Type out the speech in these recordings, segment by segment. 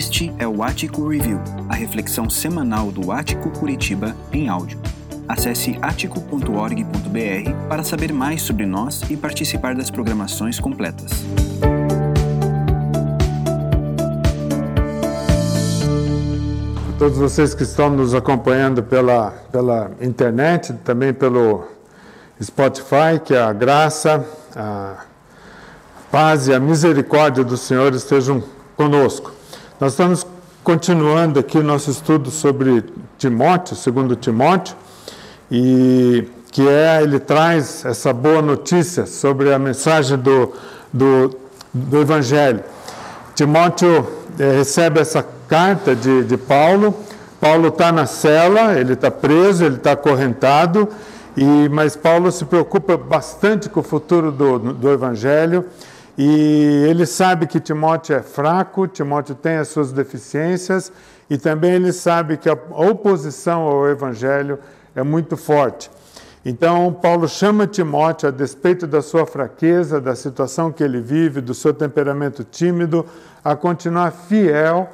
Este é o Ático Review, a reflexão semanal do Ático Curitiba em áudio. Acesse atico.org.br para saber mais sobre nós e participar das programações completas. Todos vocês que estão nos acompanhando pela, pela internet, também pelo Spotify, que a graça, a paz e a misericórdia do Senhor estejam conosco. Nós estamos continuando aqui o nosso estudo sobre Timóteo, segundo Timóteo, e que é, ele traz essa boa notícia sobre a mensagem do, do, do Evangelho. Timóteo é, recebe essa carta de, de Paulo, Paulo está na cela, ele está preso, ele está acorrentado, e, mas Paulo se preocupa bastante com o futuro do, do Evangelho, e ele sabe que Timóteo é fraco, Timóteo tem as suas deficiências, e também ele sabe que a oposição ao Evangelho é muito forte. Então, Paulo chama Timóteo, a despeito da sua fraqueza, da situação que ele vive, do seu temperamento tímido, a continuar fiel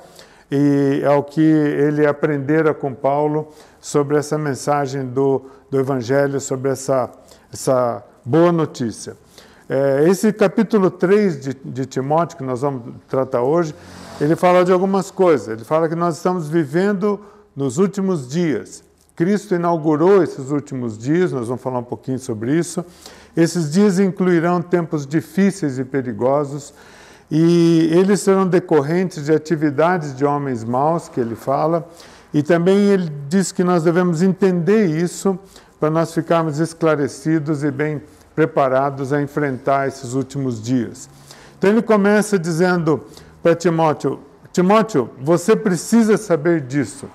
e ao que ele aprendera com Paulo sobre essa mensagem do, do Evangelho, sobre essa, essa boa notícia. É, esse capítulo 3 de, de Timóteo, que nós vamos tratar hoje, ele fala de algumas coisas. Ele fala que nós estamos vivendo nos últimos dias. Cristo inaugurou esses últimos dias, nós vamos falar um pouquinho sobre isso. Esses dias incluirão tempos difíceis e perigosos, e eles serão decorrentes de atividades de homens maus, que ele fala, e também ele diz que nós devemos entender isso para nós ficarmos esclarecidos e bem preparados a enfrentar esses últimos dias. Então ele começa dizendo para Timóteo: Timóteo, você precisa saber disso.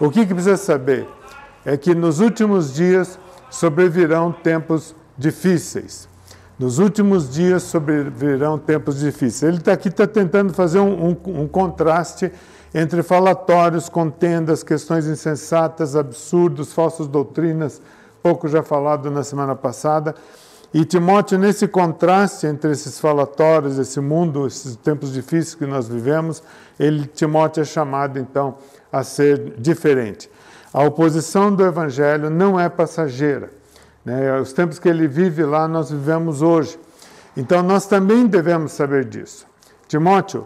O que, que precisa saber? É que nos últimos dias sobrevirão tempos difíceis. Nos últimos dias sobrevirão tempos difíceis. Ele está aqui está tentando fazer um, um, um contraste entre falatórios, contendas, questões insensatas, absurdos, falsas doutrinas, pouco já falado na semana passada, e Timóteo, nesse contraste entre esses falatórios, esse mundo, esses tempos difíceis que nós vivemos, ele, Timóteo é chamado então a ser diferente. A oposição do evangelho não é passageira. Né? Os tempos que ele vive lá, nós vivemos hoje. Então nós também devemos saber disso. Timóteo,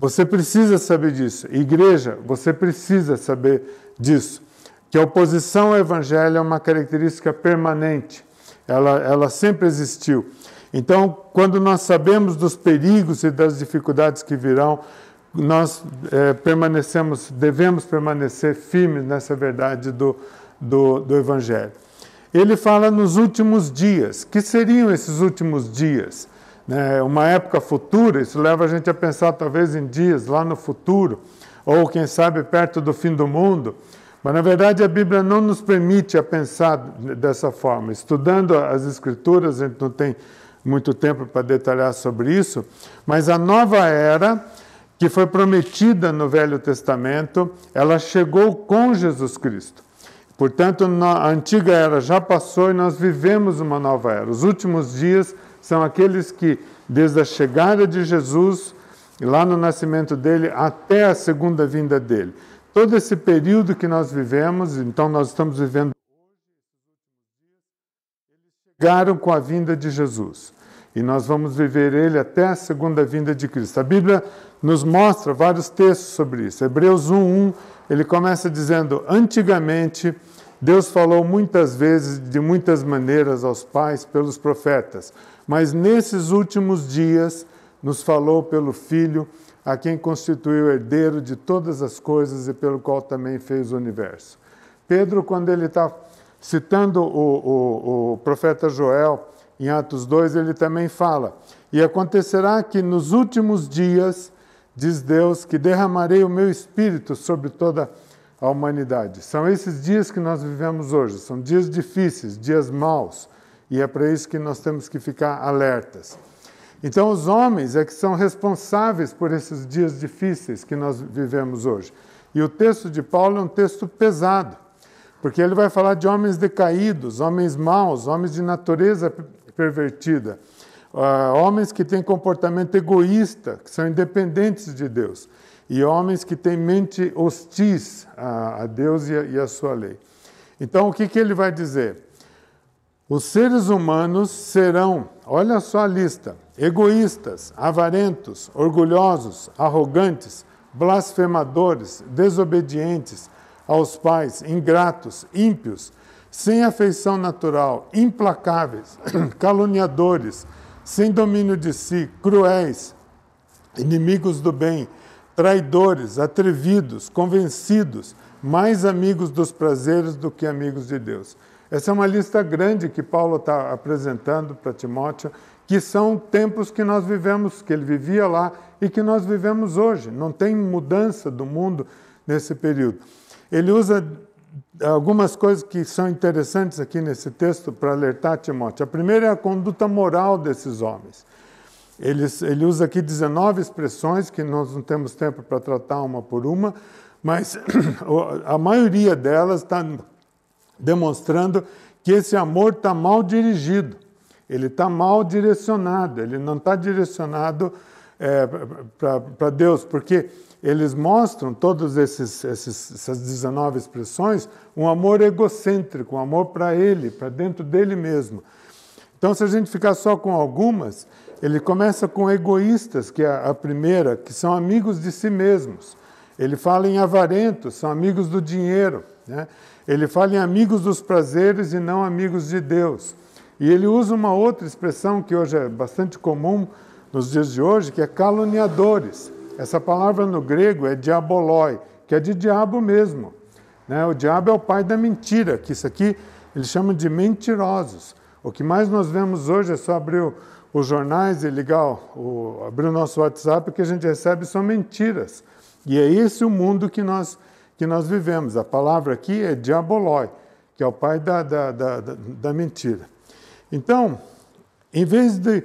você precisa saber disso. Igreja, você precisa saber disso. Que a oposição ao evangelho é uma característica permanente ela, ela sempre existiu. Então, quando nós sabemos dos perigos e das dificuldades que virão, nós é, permanecemos, devemos permanecer firmes nessa verdade do, do, do Evangelho. Ele fala nos últimos dias. Que seriam esses últimos dias? Né, uma época futura, isso leva a gente a pensar talvez em dias lá no futuro, ou quem sabe perto do fim do mundo. Mas, na verdade, a Bíblia não nos permite a pensar dessa forma. Estudando as Escrituras, a gente não tem muito tempo para detalhar sobre isso, mas a nova era que foi prometida no Velho Testamento, ela chegou com Jesus Cristo. Portanto, a antiga era já passou e nós vivemos uma nova era. Os últimos dias são aqueles que, desde a chegada de Jesus, lá no nascimento dele, até a segunda vinda dele todo esse período que nós vivemos, então nós estamos vivendo chegaram com a vinda de Jesus. E nós vamos viver ele até a segunda vinda de Cristo. A Bíblia nos mostra vários textos sobre isso. Hebreus 1:1, ele começa dizendo: "Antigamente Deus falou muitas vezes de muitas maneiras aos pais pelos profetas, mas nesses últimos dias nos falou pelo filho, a quem constituiu herdeiro de todas as coisas e pelo qual também fez o universo. Pedro, quando ele está citando o, o, o profeta Joel, em Atos 2, ele também fala: E acontecerá que nos últimos dias, diz Deus, que derramarei o meu espírito sobre toda a humanidade. São esses dias que nós vivemos hoje, são dias difíceis, dias maus, e é para isso que nós temos que ficar alertas. Então, os homens é que são responsáveis por esses dias difíceis que nós vivemos hoje. E o texto de Paulo é um texto pesado, porque ele vai falar de homens decaídos, homens maus, homens de natureza pervertida. Uh, homens que têm comportamento egoísta, que são independentes de Deus, e homens que têm mente hostis a, Deus e a, sua lei. Então, o que ele vai dizer? Os seres humanos serão, olha só a lista: egoístas, avarentos, orgulhosos, arrogantes, blasfemadores, desobedientes aos pais, ingratos, ímpios, sem afeição natural, implacáveis, caluniadores, sem domínio de si, cruéis, inimigos do bem, traidores, atrevidos, convencidos, mais amigos dos prazeres do que amigos de Deus. Essa é uma lista grande que Paulo está apresentando para Timóteo, que são tempos que nós vivemos, que ele vivia lá e que nós vivemos hoje. Não tem mudança do mundo nesse período. Ele usa algumas coisas que são interessantes aqui nesse texto para alertar Timóteo. A primeira é a conduta moral desses homens. Ele, ele usa aqui 19 expressões, que nós não temos tempo para tratar uma por uma, mas a maioria delas está demonstrando que esse amor está mal dirigido, ele está mal direcionado, ele não está direcionado é, para Deus, porque eles mostram, todas essas 19 expressões, um amor egocêntrico, um amor para ele, para dentro dele mesmo. Então, se a gente ficar só com algumas, ele começa com egoístas, que é a primeira, que são amigos de si mesmos. Ele fala em avarentos, são amigos do dinheiro. Né? Ele fala em amigos dos prazeres e não amigos de Deus. E ele usa uma outra expressão que hoje é bastante comum nos dias de hoje, que é caluniadores. Essa palavra no grego é diaboloi, que é de diabo mesmo. Né? O diabo é o pai da mentira, que isso aqui eles chamam de mentirosos. O que mais nós vemos hoje é só abrir os jornais e ligar o, abrir o nosso WhatsApp, o que a gente recebe são mentiras. E é esse o mundo que nós, que nós vivemos. A palavra aqui é diaboloi, que é o pai da, da, da, da mentira. Então, em vez de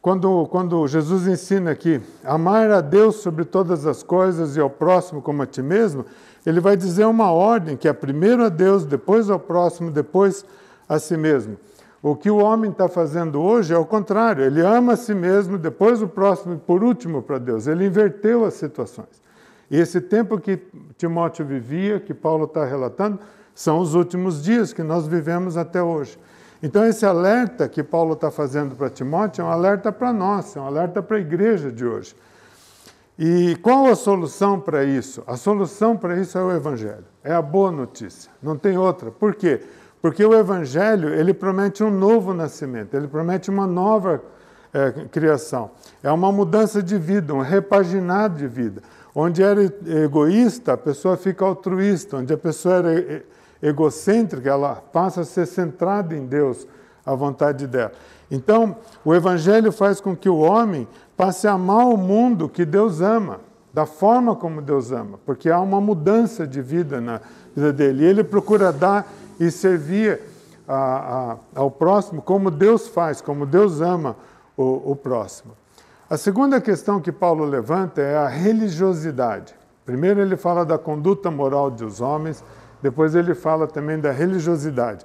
quando, quando Jesus ensina aqui, amar a Deus sobre todas as coisas e ao próximo como a ti mesmo, ele vai dizer uma ordem que é primeiro a Deus, depois ao próximo, depois a si mesmo. O que o homem está fazendo hoje é o contrário, ele ama a si mesmo, depois o próximo e por último para Deus. Ele inverteu as situações. E esse tempo que Timóteo vivia, que Paulo está relatando, são os últimos dias que nós vivemos até hoje. Então, esse alerta que Paulo está fazendo para Timóteo é um alerta para nós, é um alerta para a igreja de hoje. E qual a solução para isso? A solução para isso é o Evangelho, é a boa notícia, não tem outra. Por quê? Porque o Evangelho ele promete um novo nascimento, ele promete uma nova é, criação. É uma mudança de vida, um repaginar de vida. Onde era egoísta, a pessoa fica altruísta. Onde a pessoa era egocêntrica, ela passa a ser centrada em Deus, a vontade dela. Então, o Evangelho faz com que o homem passe a amar o mundo que Deus ama, da forma como Deus ama, porque há uma mudança de vida na vida dele. E ele procura dar e servir a, a, ao próximo como Deus faz, como Deus ama o, o próximo. A segunda questão que Paulo levanta é a religiosidade. Primeiro, ele fala da conduta moral dos homens, depois ele fala também da religiosidade.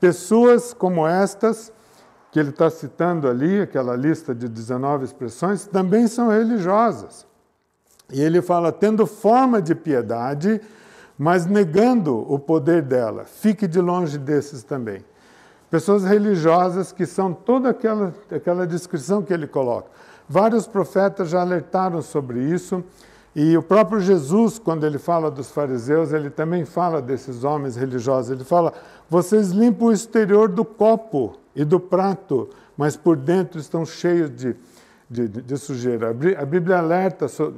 Pessoas como estas, que ele está citando ali, aquela lista de 19 expressões, também são religiosas. E ele fala, tendo forma de piedade, mas negando o poder dela. Fique de longe desses também. Pessoas religiosas que são toda aquela, aquela descrição que ele coloca. Vários profetas já alertaram sobre isso. E o próprio Jesus, quando ele fala dos fariseus, ele também fala desses homens religiosos. Ele fala: vocês limpam o exterior do copo e do prato, mas por dentro estão cheios de, de, de sujeira. A Bíblia alerta so,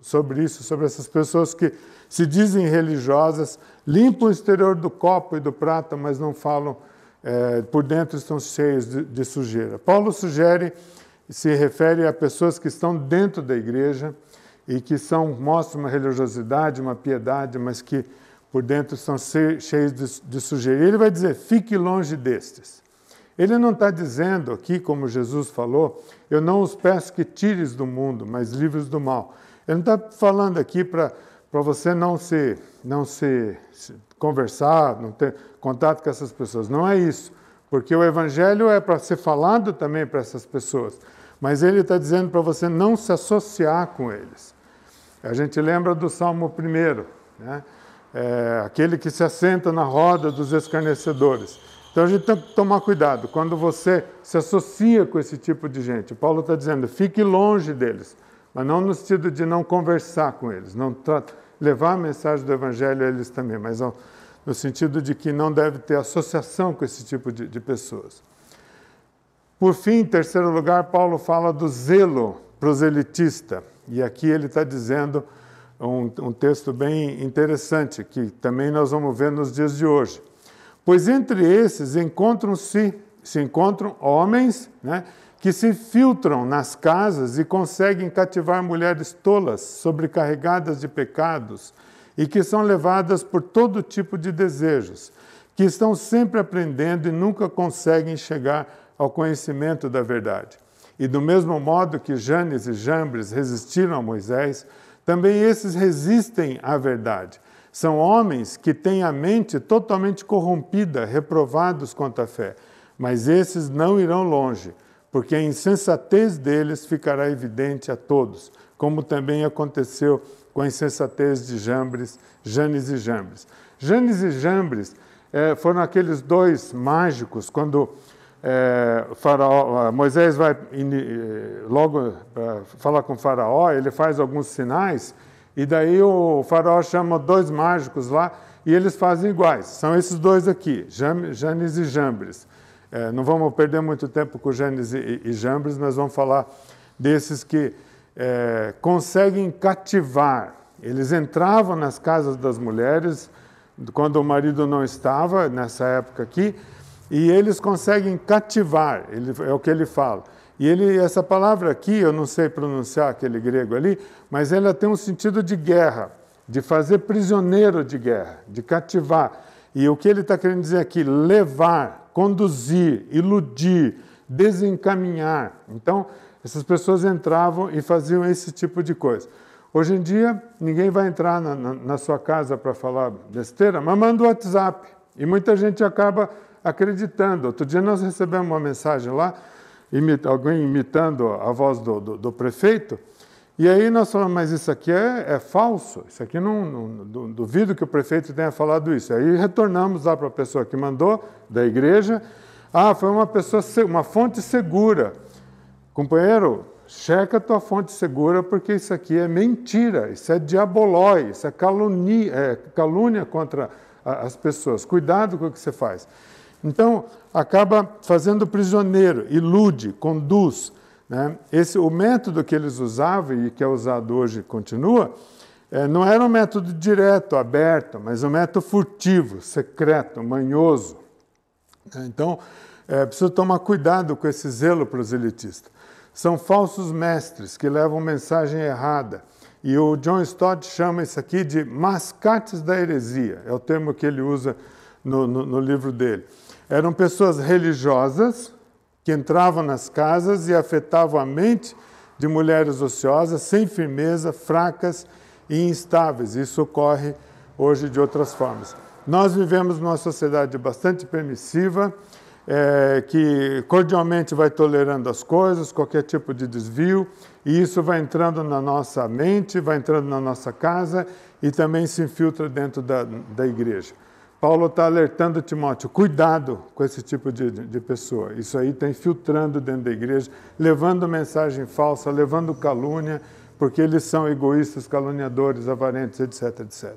sobre isso, sobre essas pessoas que se dizem religiosas, limpam o exterior do copo e do prato, mas não falam, é, por dentro estão cheios de, de sujeira. Paulo sugere, se refere a pessoas que estão dentro da igreja e que são, mostram uma religiosidade, uma piedade, mas que por dentro são cheios de, de sujeira. Ele vai dizer: fique longe destes. Ele não está dizendo aqui, como Jesus falou, eu não os peço que tires do mundo, mas livres do mal. Ele não está falando aqui para você não se, não se, se conversar, não ter contato com essas pessoas. Não é isso. porque o Evangelho é para ser falado também para essas pessoas, mas ele está dizendo para você não se associar com eles. A gente lembra do Salmo 1, né? É, aquele que se assenta na roda dos escarnecedores. Então a gente tem que tomar cuidado quando você se associa com esse tipo de gente. Paulo está dizendo, fique longe deles, mas não no sentido de não conversar com eles, não levar a mensagem do Evangelho a eles também, mas no sentido de que não deve ter associação com esse tipo de, de pessoas. Por fim, em terceiro lugar, Paulo fala do zelo proselitista, e aqui ele está dizendo um, um texto bem interessante, que também nós vamos ver nos dias de hoje. Pois entre esses encontram-se se encontram homens né, que se filtram nas casas e conseguem cativar mulheres tolas, sobrecarregadas de pecados e que são levadas por todo tipo de desejos, que estão sempre aprendendo e nunca conseguem chegar ao conhecimento da verdade. E do mesmo modo que Janes e Jambres resistiram a Moisés, também esses resistem à verdade são homens que têm a mente totalmente corrompida, reprovados quanto à fé. Mas esses não irão longe, porque a insensatez deles ficará evidente a todos, como também aconteceu com a insensatez de Jambres, Janes e Jambres. Janes e Jambres eh, foram aqueles dois mágicos, quando eh, faraó, Moisés vai eh, logo falar com faraó, ele faz alguns sinais e daí o faraó chama dois mágicos lá e eles fazem iguais. São esses dois aqui, Janes e Jambres. É, não vamos perder muito tempo com Janes e, e Jambres, nós vamos falar desses que é, conseguem cativar. Eles entravam nas casas das mulheres quando o marido não estava, nessa época aqui, e eles conseguem cativar, ele, é o que ele fala. E ele, essa palavra aqui, eu não sei pronunciar aquele grego ali, mas ela tem um sentido de guerra, de fazer prisioneiro de guerra, de cativar. E o que ele está querendo dizer aqui? Levar, conduzir, iludir, desencaminhar. Então, essas pessoas entravam e faziam esse tipo de coisa. Hoje em dia, ninguém vai entrar na, na, na sua casa para falar besteira, mas manda o WhatsApp. E muita gente acaba acreditando. Outro dia nós recebemos uma mensagem lá imita, alguém imitando a voz do, do, do, prefeito. E aí nós falamos, mas isso aqui é, é falso, isso aqui não, não, duvido que o prefeito tenha falado isso. Aí retornamos lá para a pessoa que mandou, da igreja. Ah, foi uma pessoa, uma fonte segura. Companheiro, checa a tua fonte segura, porque isso aqui é mentira, isso é diabolói, isso é calúnia, é calúnia contra as pessoas. Cuidado com o que você faz. Então, acaba fazendo prisioneiro, ilude, conduz. Né? Esse, o método que eles usavam e que é usado hoje continua, é, não era um método direto, aberto, mas um método furtivo, secreto, manhoso. Então, é preciso tomar cuidado com esse zelo proselitista. São falsos mestres que levam mensagem errada. E o John Stott chama isso aqui de mascates da heresia, é o termo que ele usa no, no, no livro dele. Eram pessoas religiosas que entravam nas casas e afetavam a mente de mulheres ociosas, sem firmeza, fracas e instáveis. Isso ocorre hoje de outras formas. Nós vivemos numa sociedade bastante permissiva, é, que cordialmente vai tolerando as coisas, qualquer tipo de desvio, e isso vai entrando na nossa mente, vai entrando na nossa casa e também se infiltra dentro da, da igreja. Paulo está alertando Timóteo, cuidado com esse tipo de, de pessoa. Isso aí está infiltrando dentro da igreja, levando mensagem falsa, levando calúnia, porque eles são egoístas, caluniadores, avarentos, etc, etc.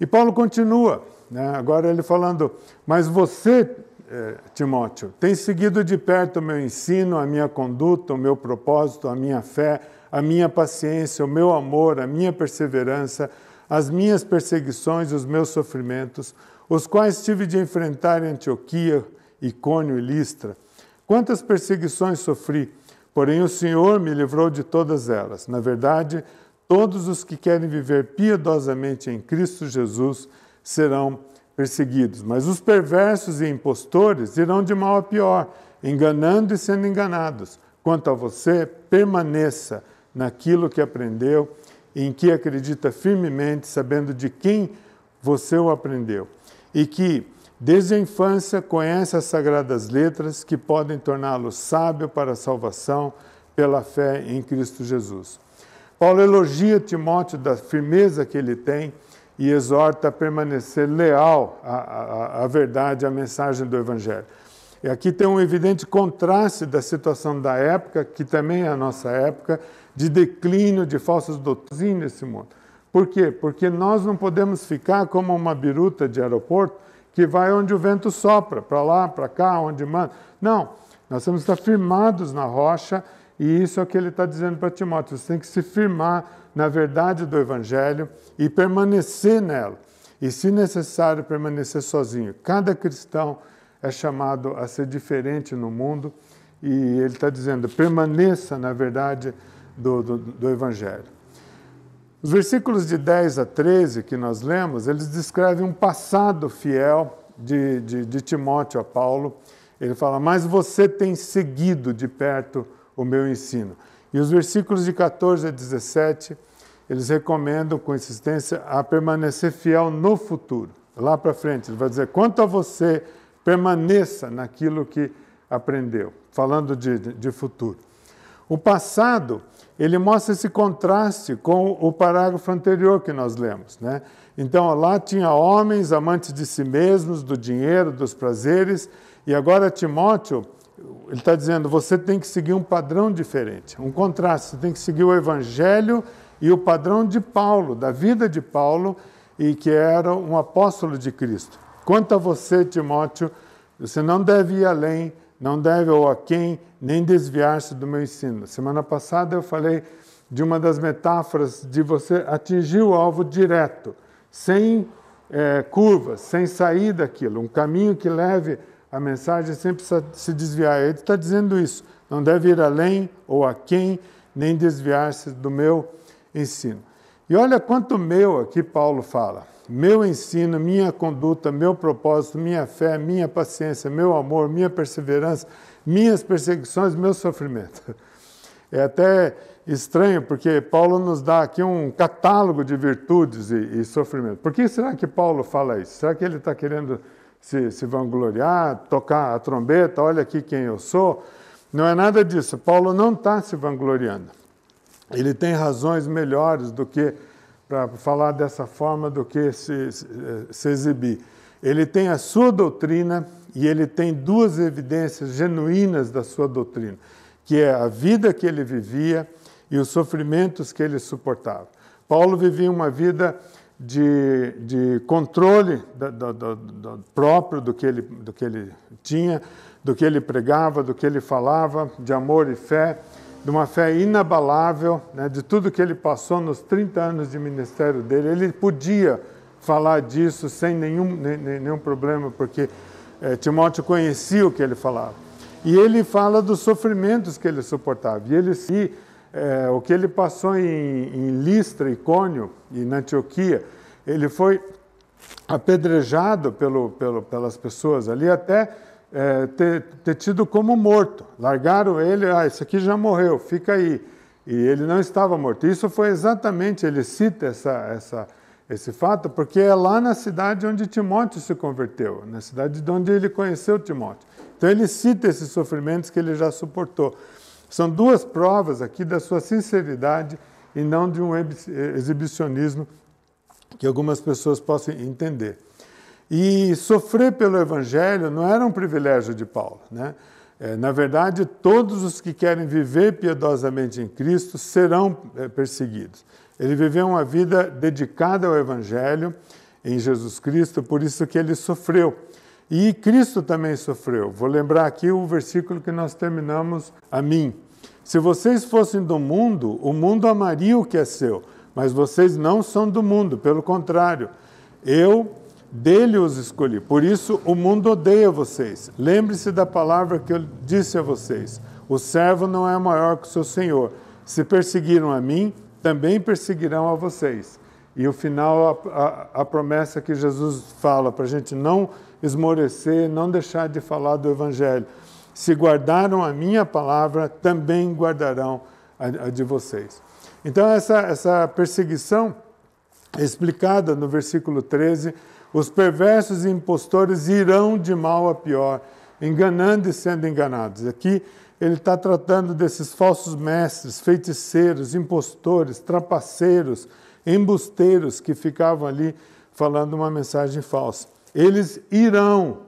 E Paulo continua, né? agora ele falando, mas você, eh, Timóteo, tem seguido de perto o meu ensino, a minha conduta, o meu propósito, a minha fé, a minha paciência, o meu amor, a minha perseverança, as minhas perseguições os meus sofrimentos, os quais tive de enfrentar em Antioquia, Icônio e Listra. Quantas perseguições sofri, porém o Senhor me livrou de todas elas. Na verdade, todos os que querem viver piedosamente em Cristo Jesus serão perseguidos, mas os perversos e impostores irão de mal a pior, enganando e sendo enganados. Quanto a você, permaneça naquilo que aprendeu em que acredita firmemente, sabendo de quem você o aprendeu, e que Desde a infância conhece as sagradas letras que podem torná-lo sábio para a salvação pela fé em Cristo Jesus. Paulo elogia Timóteo da firmeza que ele tem e exorta a permanecer leal à, à, à verdade, à mensagem do Evangelho. E aqui tem um evidente contraste da situação da época, que também é a nossa época, de declínio de falsas doutrinas nesse mundo. Por quê? Porque nós não podemos ficar como uma biruta de aeroporto que vai onde o vento sopra, para lá, para cá, onde manda. Não, nós temos que estar firmados na rocha e isso é o que ele está dizendo para Timóteo. Você tem que se firmar na verdade do Evangelho e permanecer nela. E, se necessário, permanecer sozinho. Cada cristão é chamado a ser diferente no mundo e ele está dizendo: permaneça na verdade do, do, do Evangelho. Os versículos de 10 a 13 que nós lemos, eles descrevem um passado fiel de, de, de Timóteo a Paulo. Ele fala: Mas você tem seguido de perto o meu ensino. E os versículos de 14 a 17, eles recomendam com insistência a permanecer fiel no futuro. Lá para frente, ele vai dizer: quanto a você, permaneça naquilo que aprendeu, falando de, de futuro. O passado, ele mostra esse contraste com o parágrafo anterior que nós lemos. Né? Então, lá tinha homens amantes de si mesmos, do dinheiro, dos prazeres, e agora Timóteo ele está dizendo, você tem que seguir um padrão diferente, um contraste, você tem que seguir o Evangelho e o padrão de Paulo, da vida de Paulo, e que era um apóstolo de Cristo. Quanto a você, Timóteo, você não deve ir além, não deve ou a quem, nem desviar-se do meu ensino. Semana passada eu falei de uma das metáforas de você atingir o alvo direto, sem é, curvas, sem sair daquilo, um caminho que leve a mensagem sempre precisa se desviar. Ele está dizendo isso. Não deve ir além ou a quem, nem desviar-se do meu ensino. E olha quanto meu aqui Paulo fala. Meu ensino, minha conduta, meu propósito, minha fé, minha paciência, meu amor, minha perseverança, minhas perseguições, meu sofrimento. É até estranho, porque Paulo nos dá aqui um catálogo de virtudes e, e sofrimento. Por que será que Paulo fala isso? Será que ele está querendo se, se vangloriar, tocar a trombeta, olha aqui quem eu sou. Não é nada disso. Paulo não está se vangloriando. Ele tem razões melhores do que para falar dessa forma do que se, se, exibir. Ele tem a sua doutrina e ele tem duas evidências genuínas da sua doutrina, que é a vida que ele vivia e os sofrimentos que ele suportava. Paulo vivia uma vida de, de controle próprio do que, ele, do que ele tinha, do que ele pregava, do que ele falava, de amor e fé, de uma fé inabalável, né, de tudo que ele passou nos 30 anos de ministério dele. Ele podia falar disso sem nenhum, nenhum problema, porque é, Timóteo conhecia o que ele falava. E ele fala dos sofrimentos que ele suportava. E ele se é, o que ele passou em, em Listra, Icônio e na Antioquia, ele foi apedrejado pelo, pelo, pelas pessoas ali até é, ter, ter, tido como morto. Largaram ele, ah, esse aqui já morreu, fica aí. E ele não estava morto. Isso foi exatamente, ele cita essa, essa, esse fato, porque é lá na cidade onde Timóteo se converteu, na cidade de onde ele conheceu Timóteo. Então ele cita esses sofrimentos que ele já suportou. São duas provas aqui da sua sinceridade e não de um exibicionismo que algumas pessoas possam entender. E sofrer pelo Evangelho não era um privilégio de Paulo. Né? É, na verdade, todos os que querem viver piedosamente em Cristo serão é, perseguidos. Ele viveu uma vida dedicada ao Evangelho em Jesus Cristo, por isso que ele sofreu. E Cristo também sofreu. Vou lembrar aqui o versículo que nós terminamos a mim. Se vocês fossem do mundo, o mundo amaria o que é seu, mas vocês não são do mundo, pelo contrário, eu dele os escolhi. Por isso o mundo odeia vocês. Lembre-se da palavra que eu disse a vocês: o servo não é maior que o seu senhor. Se perseguiram a mim, também perseguirão a vocês. E o final, a, a, a promessa que Jesus fala para a gente não esmorecer, não deixar de falar do Evangelho. Se guardaram a minha palavra, também guardarão a, a de vocês. Então, essa, essa perseguição é explicada no versículo 13, Os perversos e impostores irão de mal a pior, enganando e sendo enganados. Aqui ele está tratando desses falsos mestres, feiticeiros, impostores, trapaceiros, embusteiros que ficavam ali falando uma mensagem falsa. Eles irão,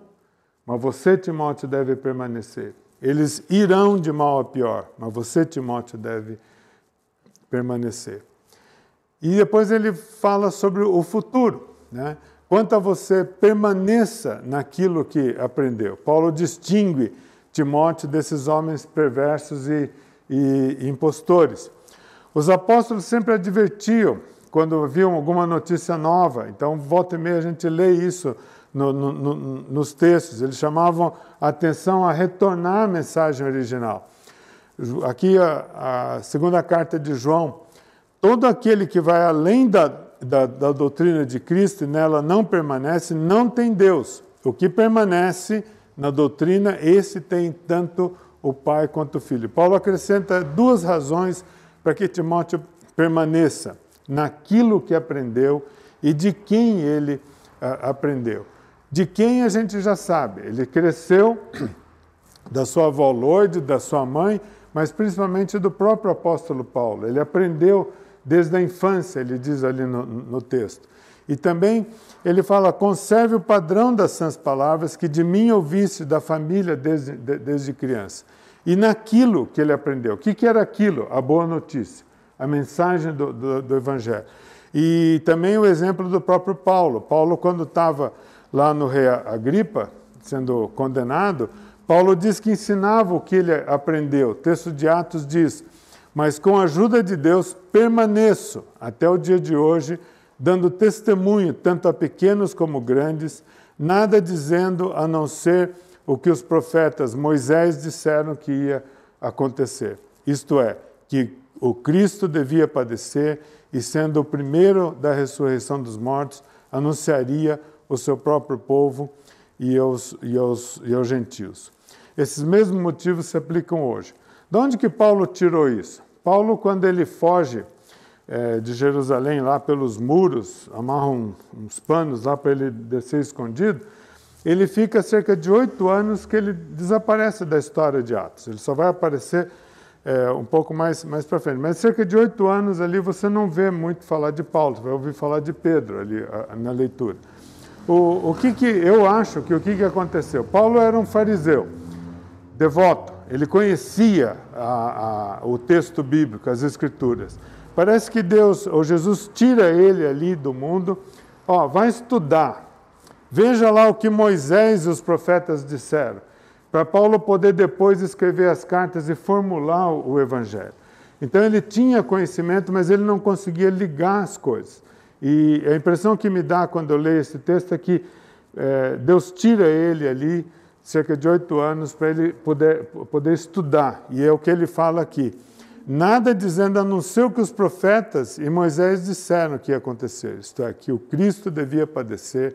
mas você, Timóteo, deve permanecer. Eles irão de mal a pior, mas você, Timóteo, deve permanecer. E depois ele fala sobre o futuro, né? Quanto a você, permaneça naquilo que aprendeu. Paulo distingue Timóteo desses homens perversos e, e, impostores. Os apóstolos sempre advertiam quando viam alguma notícia nova, então volta e meia a gente lê isso no, no, no, nos textos, eles chamavam a atenção a retornar à mensagem original. Aqui a, a segunda carta de João, todo aquele que vai além da, da, da doutrina de Cristo e nela não permanece, não tem Deus. O que permanece na doutrina, esse tem tanto o Pai quanto o Filho. Paulo acrescenta duas razões para que Timóteo permaneça naquilo que aprendeu e de quem ele a, aprendeu. De quem a gente já sabe, ele cresceu da sua avó Loide, da sua mãe, mas principalmente do próprio apóstolo Paulo. Ele aprendeu desde a infância, ele diz ali no, no texto. E também ele fala: conserve o padrão das sãs palavras que de mim ouvisse da família desde, de, desde criança. E naquilo que ele aprendeu. O que, que era aquilo? A boa notícia, a mensagem do, do, do Evangelho. E também o exemplo do próprio Paulo. Paulo, quando estava lá no rei Agripa, sendo condenado, Paulo diz que ensinava o que ele aprendeu. O texto de Atos diz: mas com a ajuda de Deus permaneço até o dia de hoje, dando testemunho tanto a pequenos como grandes, nada dizendo a não ser o que os profetas Moisés disseram que ia acontecer. Isto é, que o Cristo devia padecer e, sendo o primeiro da ressurreição dos mortos, anunciaria o seu próprio povo e aos, e aos, e aos gentios. Esses mesmos motivos se aplicam hoje. De onde que Paulo tirou isso? Paulo, quando ele foge é, de Jerusalém lá pelos muros, amarra um, uns panos lá para ele descer escondido, ele fica cerca de oito anos que ele desaparece da história de Atos. Ele só vai aparecer é, um pouco mais, mais para frente. Mas cerca de oito anos ali você não vê muito falar de Paulo, você vai ouvir falar de Pedro ali a, na leitura. O, o que, que eu acho que o que, que aconteceu? Paulo era um fariseu, devoto, ele conhecia a, a, o texto bíblico, as escrituras. Parece que Deus, ou Jesus, tira ele ali do mundo, ó, vai estudar. Veja lá o que Moisés e os profetas disseram, para Paulo poder depois escrever as cartas e formular o, evangelho. Então ele tinha conhecimento, mas ele não conseguia ligar as coisas. E a impressão que me dá quando eu leio esse texto é que é, Deus tira ele ali cerca de oito anos para ele poder, poder estudar. E é o que ele fala aqui. Nada dizendo a não ser o que os profetas e Moisés disseram que ia acontecer, isto é, que o Cristo devia padecer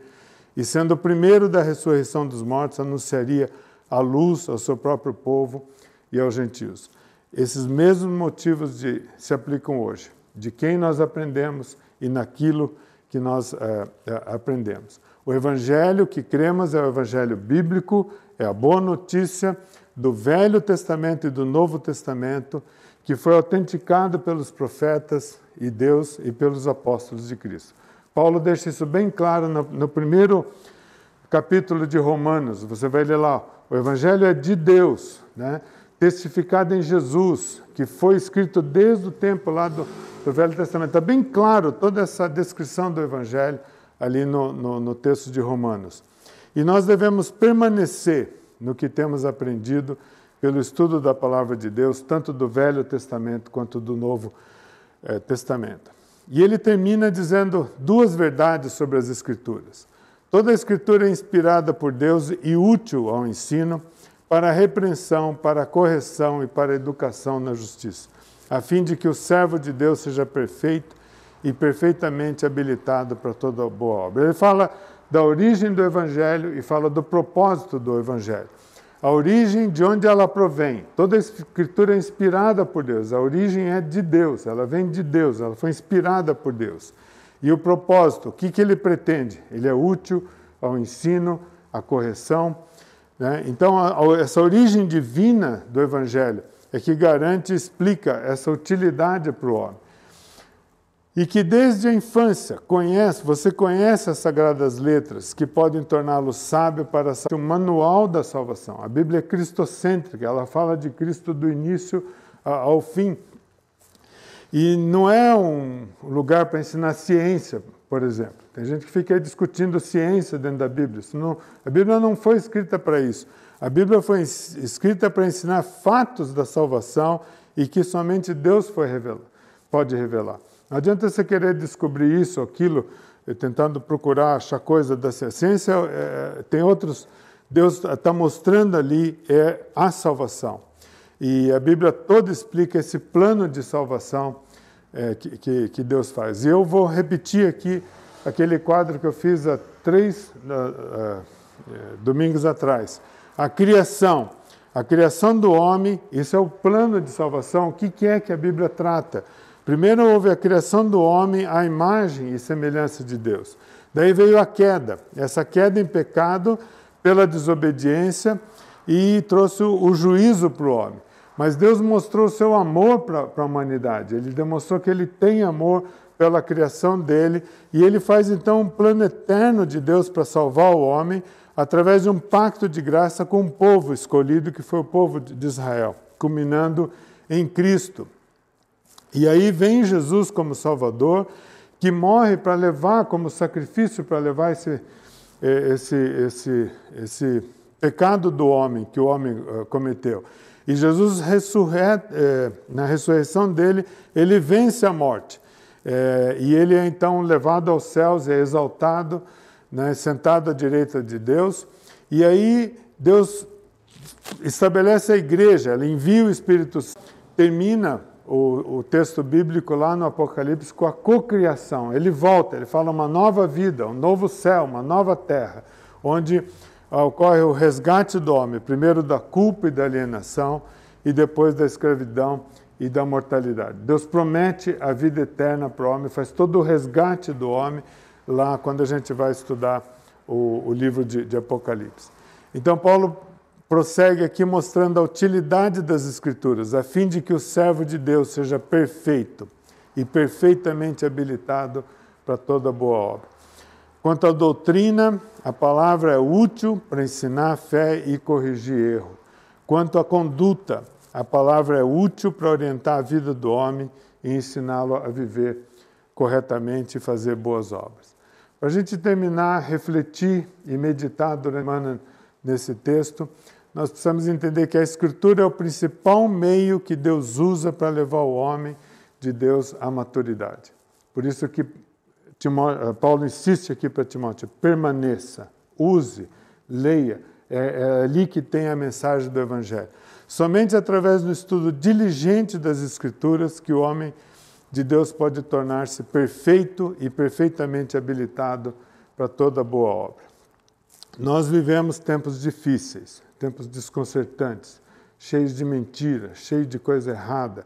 e, sendo o primeiro da ressurreição dos mortos, anunciaria a luz ao seu próprio povo e aos gentios. Esses mesmos motivos de, se aplicam hoje, de quem nós aprendemos e naquilo que nós é, aprendemos. O evangelho que cremos é o evangelho bíblico, é a boa notícia do Velho Testamento e do Novo Testamento, que foi autenticado pelos profetas e Deus e pelos apóstolos de Cristo. Paulo deixa isso bem claro no, no primeiro capítulo de Romanos. Você vai ler lá: o evangelho é de Deus, né? testificado em Jesus, que foi escrito desde o tempo lá do, do Velho Testamento. Está bem claro toda essa descrição do evangelho ali no, no, no texto de Romanos. E nós devemos permanecer no que temos aprendido pelo estudo da palavra de Deus, tanto do Velho Testamento quanto do Novo eh, Testamento. E ele termina dizendo duas verdades sobre as Escrituras. Toda a Escritura é inspirada por Deus e útil ao ensino, para a repreensão, para a correção e para a educação na justiça, a fim de que o servo de Deus seja perfeito e perfeitamente habilitado para toda boa obra. Ele fala da origem do Evangelho e fala do propósito do Evangelho. A origem de onde ela provém. Toda a escritura é inspirada por Deus. A origem é de Deus, ela vem de Deus, ela foi inspirada por Deus. E o propósito, o que, que ele pretende? Ele é útil ao ensino, à correção. Né? Então, a, a, essa origem divina do Evangelho é que garante e explica essa utilidade para o homem. E que desde a infância conhece, você conhece as sagradas letras que podem torná-lo sábio para o manual da salvação. A Bíblia é cristocêntrica, ela fala de Cristo do início ao fim. E não é um lugar para ensinar ciência, por exemplo. Tem gente que fica discutindo ciência dentro da Bíblia. Não, a Bíblia não foi escrita para isso. A Bíblia foi escrita para ensinar fatos da salvação e que somente Deus foi revelar, pode revelar. Não adianta você querer descobrir isso aquilo, eh, tentando procurar achar coisa da ciência. É, tem outros. Deus está mostrando ali é a salvação. E a Bíblia toda explica esse plano de salvação é, que, que, que, Deus faz. E eu vou repetir aqui aquele quadro que eu fiz há três uh, uh, domingos atrás. A criação. A criação do homem, isso é o plano de salvação. O que, que é que a Bíblia trata? Primeiro houve a criação do homem à imagem e semelhança de Deus. Daí veio a queda. Essa queda em pecado pela desobediência e trouxe o juízo para o homem. Mas Deus mostrou o seu amor para a humanidade. Ele demonstrou que ele tem amor pela criação dele e ele faz então um plano eterno de Deus para salvar o homem através de um pacto de graça com o povo escolhido, que foi o povo de Israel, culminando em Cristo. E aí vem Jesus como Salvador, que morre para levar como sacrifício para levar esse, eh, esse, esse, esse pecado do homem que o homem eh, cometeu. E Jesus, é, na ressurreição dele, ele vence a morte. E ele é então levado aos céus, é exaltado, né, sentado à direita de Deus. E aí Deus estabelece a igreja, ele envia o Espírito Santo. Termina o, o texto bíblico lá no Apocalipse com a cocriação. Ele volta, ele fala uma nova vida, um novo céu, uma nova terra, onde ocorre o resgate do homem, primeiro da culpa e da alienação, e depois da escravidão e da mortalidade. Deus promete a vida eterna para o homem, faz todo o resgate do homem lá quando a gente vai estudar o, o livro de, de Apocalipse. Então, Paulo prossegue aqui mostrando a utilidade das Escrituras, a fim de que o servo de Deus seja perfeito e perfeitamente habilitado para toda boa obra. Quanto à doutrina, a palavra é útil para ensinar a fé e corrigir erro. Quanto à conduta, a palavra é útil para orientar a vida do homem e ensiná-lo a viver corretamente e fazer boas obras. Para a gente terminar, refletir e meditar durante a semana nesse texto, nós precisamos entender que a Escritura é o principal meio que Deus usa para levar o homem de Deus à maturidade. Por isso que eh, Paulo insiste aqui para Timóteo: permaneça, use, leia. É, é ali que tem a mensagem do Evangelho. Somente através do estudo diligente das Escrituras que o homem de Deus pode tornar-se perfeito e perfeitamente habilitado para toda boa obra. Nós vivemos tempos difíceis, tempos desconcertantes, cheios de mentira, cheios de coisa errada.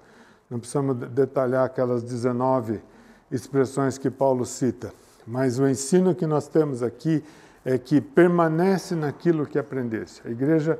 Não precisamos detalhar aquelas 19 expressões que Paulo cita. Mas o ensino que nós temos aqui é que permanece naquilo que aprendeste. A igreja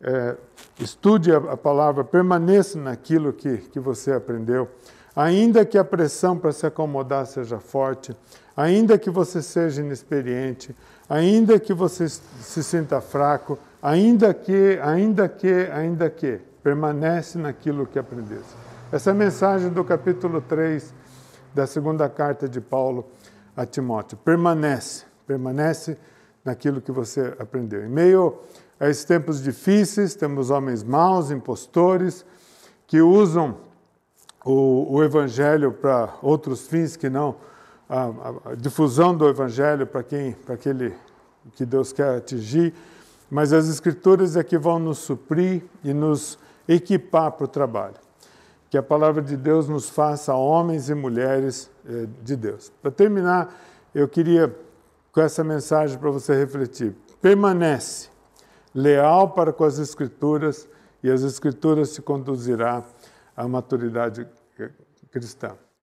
é, estude a, a, palavra, permaneça naquilo que, que você aprendeu. Ainda que a pressão para se acomodar seja forte, ainda que você seja inexperiente, ainda que você se sinta fraco, ainda que, ainda que, ainda que, permanece naquilo que aprendeste. Essa é a mensagem do capítulo 3 da segunda carta de Paulo a Timóteo. Permanece, permanece naquilo que você aprendeu. Em meio a esses tempos difíceis, temos homens maus, impostores, que usam o, o Evangelho para outros fins que não a, a, difusão do Evangelho para quem, para aquele que Deus quer atingir, mas as Escrituras é que vão nos suprir e nos equipar para o trabalho que a palavra de Deus nos faça homens e mulheres eh, de Deus. Para terminar, eu queria com essa mensagem para você refletir. Permanece leal para com as Escrituras e as Escrituras te conduzirá à maturidade cristã.